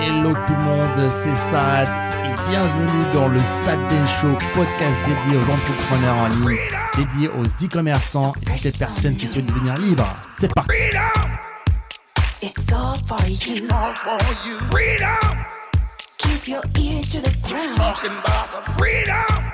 Hello tout le monde, c'est Sad et bienvenue dans le Sad Show, podcast dédié aux entrepreneurs en ligne, dédié aux e-commerçants et toutes les personnes qui souhaitent devenir libres. C'est parti. It's all for you. all for you. Freedom, Keep your ears to the ground. talking about the freedom.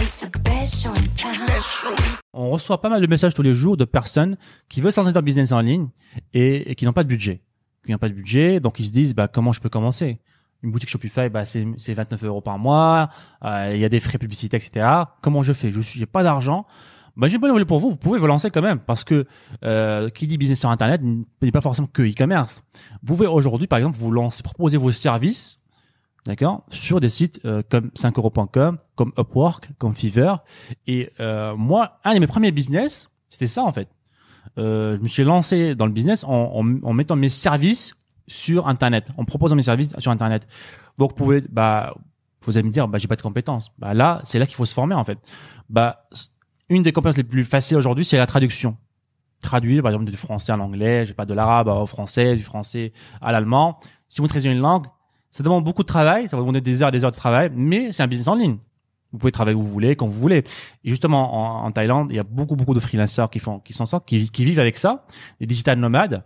It's the best show in town. Let's show you On reçoit pas mal de messages tous les jours de personnes qui veulent se lancer dans le business en ligne et, et qui n'ont pas de budget. Qui n'ont pas de budget, donc ils se disent bah comment je peux commencer? Une boutique Shopify, bah c'est c'est 29 euros par mois, euh, il y a des frais publicitaires, etc. Comment je fais? Je suis, j'ai pas d'argent. Bah j'ai bonne nouvelle pour vous, vous pouvez vous lancer quand même parce que euh, qui dit business sur internet ne dit pas forcément que e-commerce. Vous pouvez aujourd'hui par exemple vous lancer, proposer vos services d'accord, sur des sites euh, comme 5euros.com, comme Upwork, comme Fiverr. Et euh, moi, un de mes premiers business, c'était ça en fait. Euh, je me suis lancé dans le business en, en, en mettant mes services sur Internet, en proposant mes services sur Internet. Vous pouvez, bah, vous allez me dire, bah, j'ai pas de compétences. Bah là, c'est là qu'il faut se former en fait. Bah, une des compétences les plus faciles aujourd'hui, c'est la traduction. Traduire, par exemple, du français à l'anglais, j'ai pas de l'arabe au français, du français à l'allemand. Si vous maîtrisez une langue, ça demande beaucoup de travail, ça va demander des heures et des heures de travail, mais c'est un business en ligne. Vous pouvez travailler où vous voulez, quand vous voulez. Et justement, en, Thaïlande, il y a beaucoup, beaucoup de freelancers qui font, qui s'en sortent, qui, vivent avec ça, des digital nomades.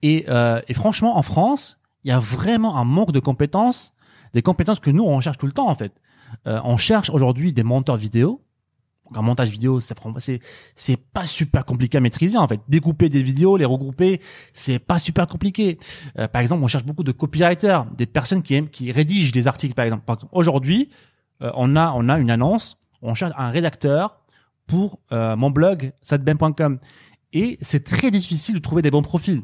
Et, euh, et franchement, en France, il y a vraiment un manque de compétences, des compétences que nous, on cherche tout le temps, en fait. Euh, on cherche aujourd'hui des monteurs vidéo. Donc, un montage vidéo, ça prend, c'est, c'est pas super compliqué à maîtriser, en fait. Découper des vidéos, les regrouper, c'est pas super compliqué. Euh, par exemple, on cherche beaucoup de copywriters, des personnes qui aiment, qui rédigent des articles, par exemple. Aujourd'hui, on a, on a une annonce, on cherche un rédacteur pour euh, mon blog sadben.com. Et c'est très difficile de trouver des bons profils.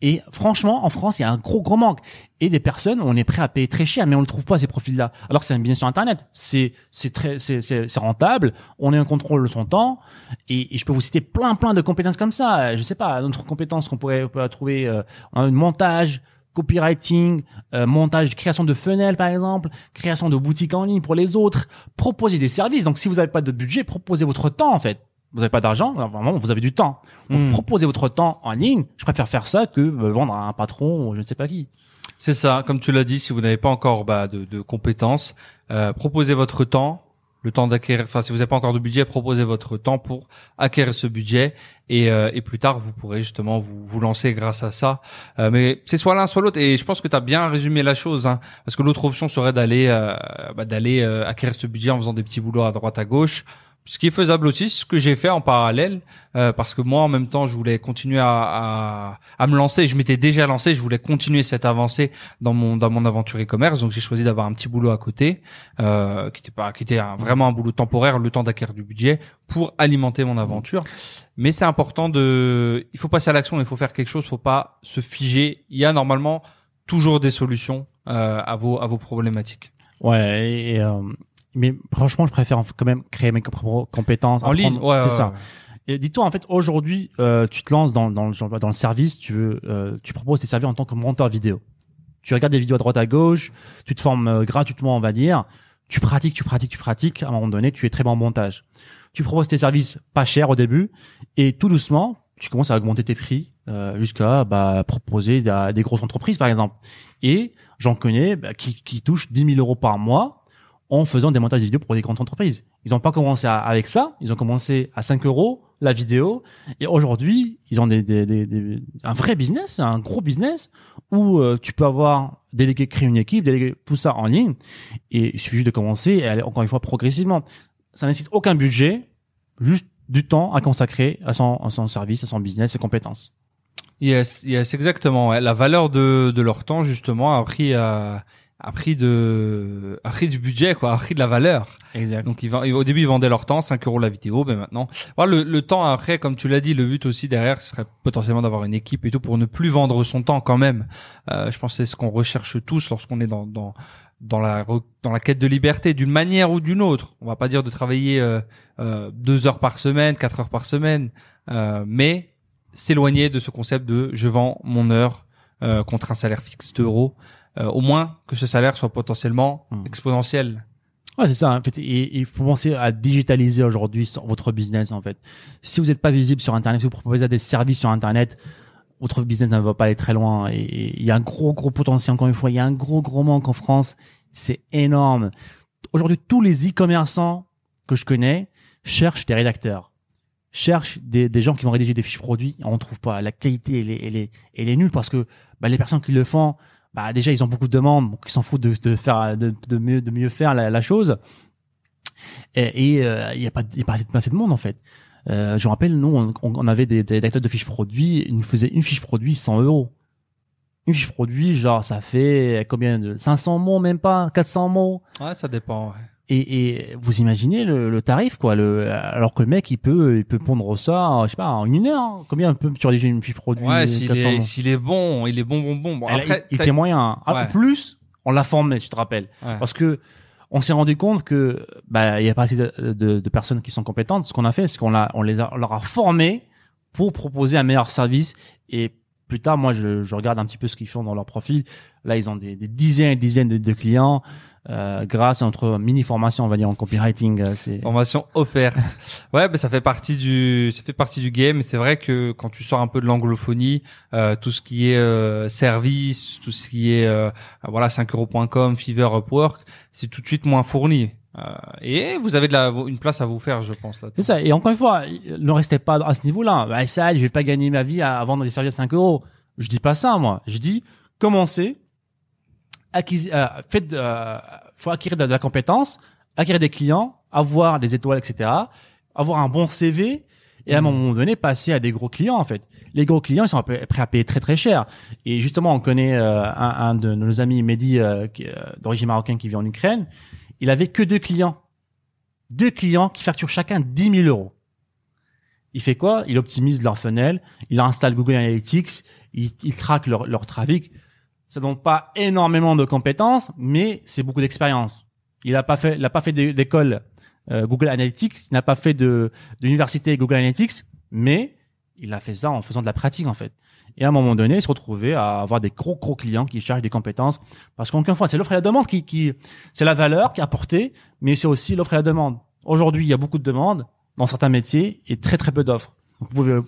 Et franchement, en France, il y a un gros gros manque. Et des personnes, on est prêt à payer très cher, mais on ne trouve pas ces profils-là. Alors que c'est business sur Internet, c'est c'est très c'est c'est rentable. On est en contrôle de son temps. Et, je peux vous citer plein plein de compétences comme ça. Je sais pas, d'autres compétences qu'on pourrait, trouver, euh, un montage, copywriting, euh, montage, création de funnels par exemple, création de boutiques en ligne pour les autres, proposer des services. Donc si vous n'avez pas de budget, proposez votre temps en fait. Vous n'avez pas d'argent, vraiment vous avez du temps. Donc Hmm. proposez votre temps en ligne. Je préfère faire ça que euh, vendre à un patron ou je ne sais pas qui. C'est ça, comme tu l'as dit, si vous n'avez pas encore bah, de, de compétences, euh, proposez votre temps, le temps d'acquérir. Enfin, si vous n'avez pas encore de budget, proposez votre temps pour acquérir ce budget et, euh, et plus tard vous pourrez justement vous vous lancer grâce à ça. Euh, mais c'est soit l'un soit l'autre et je pense que tu as bien résumé la chose, hein, parce que l'autre option serait d'aller euh, bah, d'aller acquérir ce budget en faisant des petits boulots à droite à gauche. Ce qui est faisable aussi, ce que j'ai fait en parallèle, euh, parce que moi en même temps je voulais continuer à, à, à me lancer. Je m'étais déjà lancé, je voulais continuer cette avancée dans mon dans mon aventure e-commerce. Donc j'ai choisi d'avoir un petit boulot à côté, euh, qui était pas qui était un- vraiment un boulot temporaire, le temps d'acquérir du budget pour alimenter mon aventure. Mais c'est important de, il faut passer à l'action, il faut faire quelque chose, faut pas se figer. Il y a normalement toujours des solutions euh, à vos à vos problématiques. Ouais. Euh, mais franchement, je préfère quand même créer mes compétences. En ligne, ouais, c'est ouais, ça. ouais. Et dis-toi en fait aujourd'hui, euh, tu te lances dans dans le, dans le service, tu veux, euh, tu proposes tes services en tant que monteur vidéo. Tu regardes des vidéos à droite à gauche, tu te formes euh, gratuitement, on va dire. Tu pratiques, tu pratiques, tu pratiques. À un moment donné, tu es très bon en montage. Tu proposes tes services pas chers au début et tout doucement, tu commences à augmenter tes prix euh, jusqu'à bah, proposer à des grosses entreprises par exemple. Et j'en connais bah, qui, qui touchent 10 000 euros par mois en faisant des montages vidéo pour des grandes entreprises. Ils n'ont pas commencé à- avec ça, ils ont commencé à 5 euros la vidéo, et aujourd'hui, ils ont des, des, des, des- un vrai business, un gros business, où euh, tu peux avoir délégué, créer une équipe, déléguer tout ça en ligne, et il suffit juste de commencer et aller encore une fois progressivement. Ça ne nécessite aucun budget, juste du temps à consacrer à son, à son service, à son business, ses compétences. Yes, yes, exactement. La valeur de, de leur temps justement a pris euh, a pris de a pris du budget quoi, a pris de la valeur. Exact. Donc ils, vend- au début ils vendaient leur temps 5 euros la vidéo, mais maintenant voilà le, le temps après comme tu l'as dit, le but aussi derrière ce serait potentiellement d'avoir une équipe et tout pour ne plus vendre son temps quand même. Euh, je pense que c'est ce qu'on recherche tous lorsqu'on est dans dans dans la dans la quête de liberté d'une manière ou d'une autre. On va pas dire de travailler euh, euh, deux heures par semaine, quatre heures par semaine, euh, mais s'éloigner de ce concept de je vends mon heure euh, contre un salaire fixe d'euros. Euh, au moins que ce salaire soit potentiellement Hmm. exponentiel. Ouais, c'est ça. En fait, et il faut penser à digitaliser aujourd'hui votre business. En fait, si vous n'êtes pas visible sur Internet, si vous proposez des services sur Internet, votre business ne va pas aller très loin. Et- Et il y a un gros, gros potentiel, encore une fois. Il y a un gros, gros manque en France. C'est énorme. Aujourd'hui, tous les e-commerçants que je connais cherchent des rédacteurs, cherchent des, des gens qui vont rédiger des fiches produits. On ne trouve pas. La qualité, elle est, elle est, elle est nulle parce que bah, les personnes qui le font, bah, déjà, ils ont beaucoup de demandes, donc ils s'en foutent de, de faire, de, de mieux, de mieux faire la, la chose. Et euh, il n'y a pas, y a pas assez de- pas assez de monde en fait. Euh, je me rappelle, nous, on, on avait des, des rédacteurs de fiches produits, ils nous faisaient une fiche produit 100 euros. Une fiche produit, genre, ça fait combien de 500 mots, même pas 400 mots. Ouais, ça dépend. ouais. Et, et vous imaginez le, le tarif, quoi. Le, alors que le mec, il peut, il peut pondre ça, je sais pas, en une heure. hein. Combien peut tu rédiger une fiche produit Ouais, s'il 400 est, mots s'il est bon, il est bon, bon, bon. bon Elle- après, il, il était moyen. hein. Ah, Ouais. En plus, on l'a formé, tu te rappelles. Ouais. Parce que on s'est rendu compte que bah il y a pas assez de, de, de personnes qui sont compétentes. Ce qu'on a fait, c'est qu'on l'a, on les a, on leur a formés pour proposer un meilleur service. Et plus tard, moi, je, je regarde un petit peu ce qu'ils font dans leur profil. Là, ils ont des, des dizaines et dizaines de, de clients euh, grâce à notre mini formation, on va dire en copywriting. euh, C'est Formation offerte. ouais, mais ça fait partie du, ça fait partie du game. C'est vrai que quand tu sors un peu de l'anglophonie, euh, tout ce qui est euh, service, tout ce qui est euh, voilà 5euros.com, Fiverr, Upwork, c'est tout de suite moins fourni. Euh, et vous avez de la, une place à vous faire, je pense là. C'est ça. Et encore une fois, ne restez pas à ce niveau-là. Bah, ça, je vais pas gagner ma vie à, à vendre des services à 5 euros. Je dis pas ça, moi. Je dis, commencez, acquis, euh, faites, euh, faut acquérir de la compétence, acquérir des clients, avoir des étoiles, etc., avoir un bon CV, et à un Mhm. moment donné, passer à des gros clients, en fait. Les gros clients, ils sont prêts à payer très, très cher. Et justement, on connaît euh, un, un de nos amis, Mehdi, euh, euh, d'origine marocaine, qui vit en Ukraine. Il avait que deux clients. Deux clients qui facturent chacun 10 000 euros. Il fait quoi? Il optimise leur funnel, il installe Google Analytics, il, il traque leur, leur trafic. Ça donne pas énormément de compétences, mais c'est beaucoup d'expérience. Il a pas fait, il a pas fait d'é- d'école euh, Google Analytics, il n'a pas fait de d'université Google Analytics, mais il a fait ça en faisant de la pratique en fait. Et à un moment donné, il se retrouvait à avoir des gros gros clients qui cherchent des compétences, parce qu'encore une fois, c'est l'offre et la demande qui, qui c'est la valeur qui est apportée, mais c'est aussi l'offre et la demande. Aujourd'hui, il y a beaucoup de demandes dans certains métiers et très très peu d'offres. Vous pouvez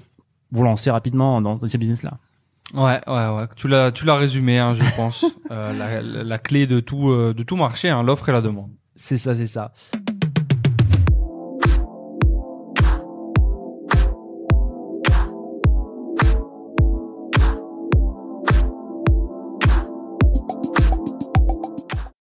vous lancer rapidement dans, dans ces business-là. Ouais, ouais, ouais. Tu l'as, tu l'as résumé, hein, je pense. Euh, la, la, la clé de tout, euh, de tout marché, hein, l'offre et la demande. C'est ça, c'est ça.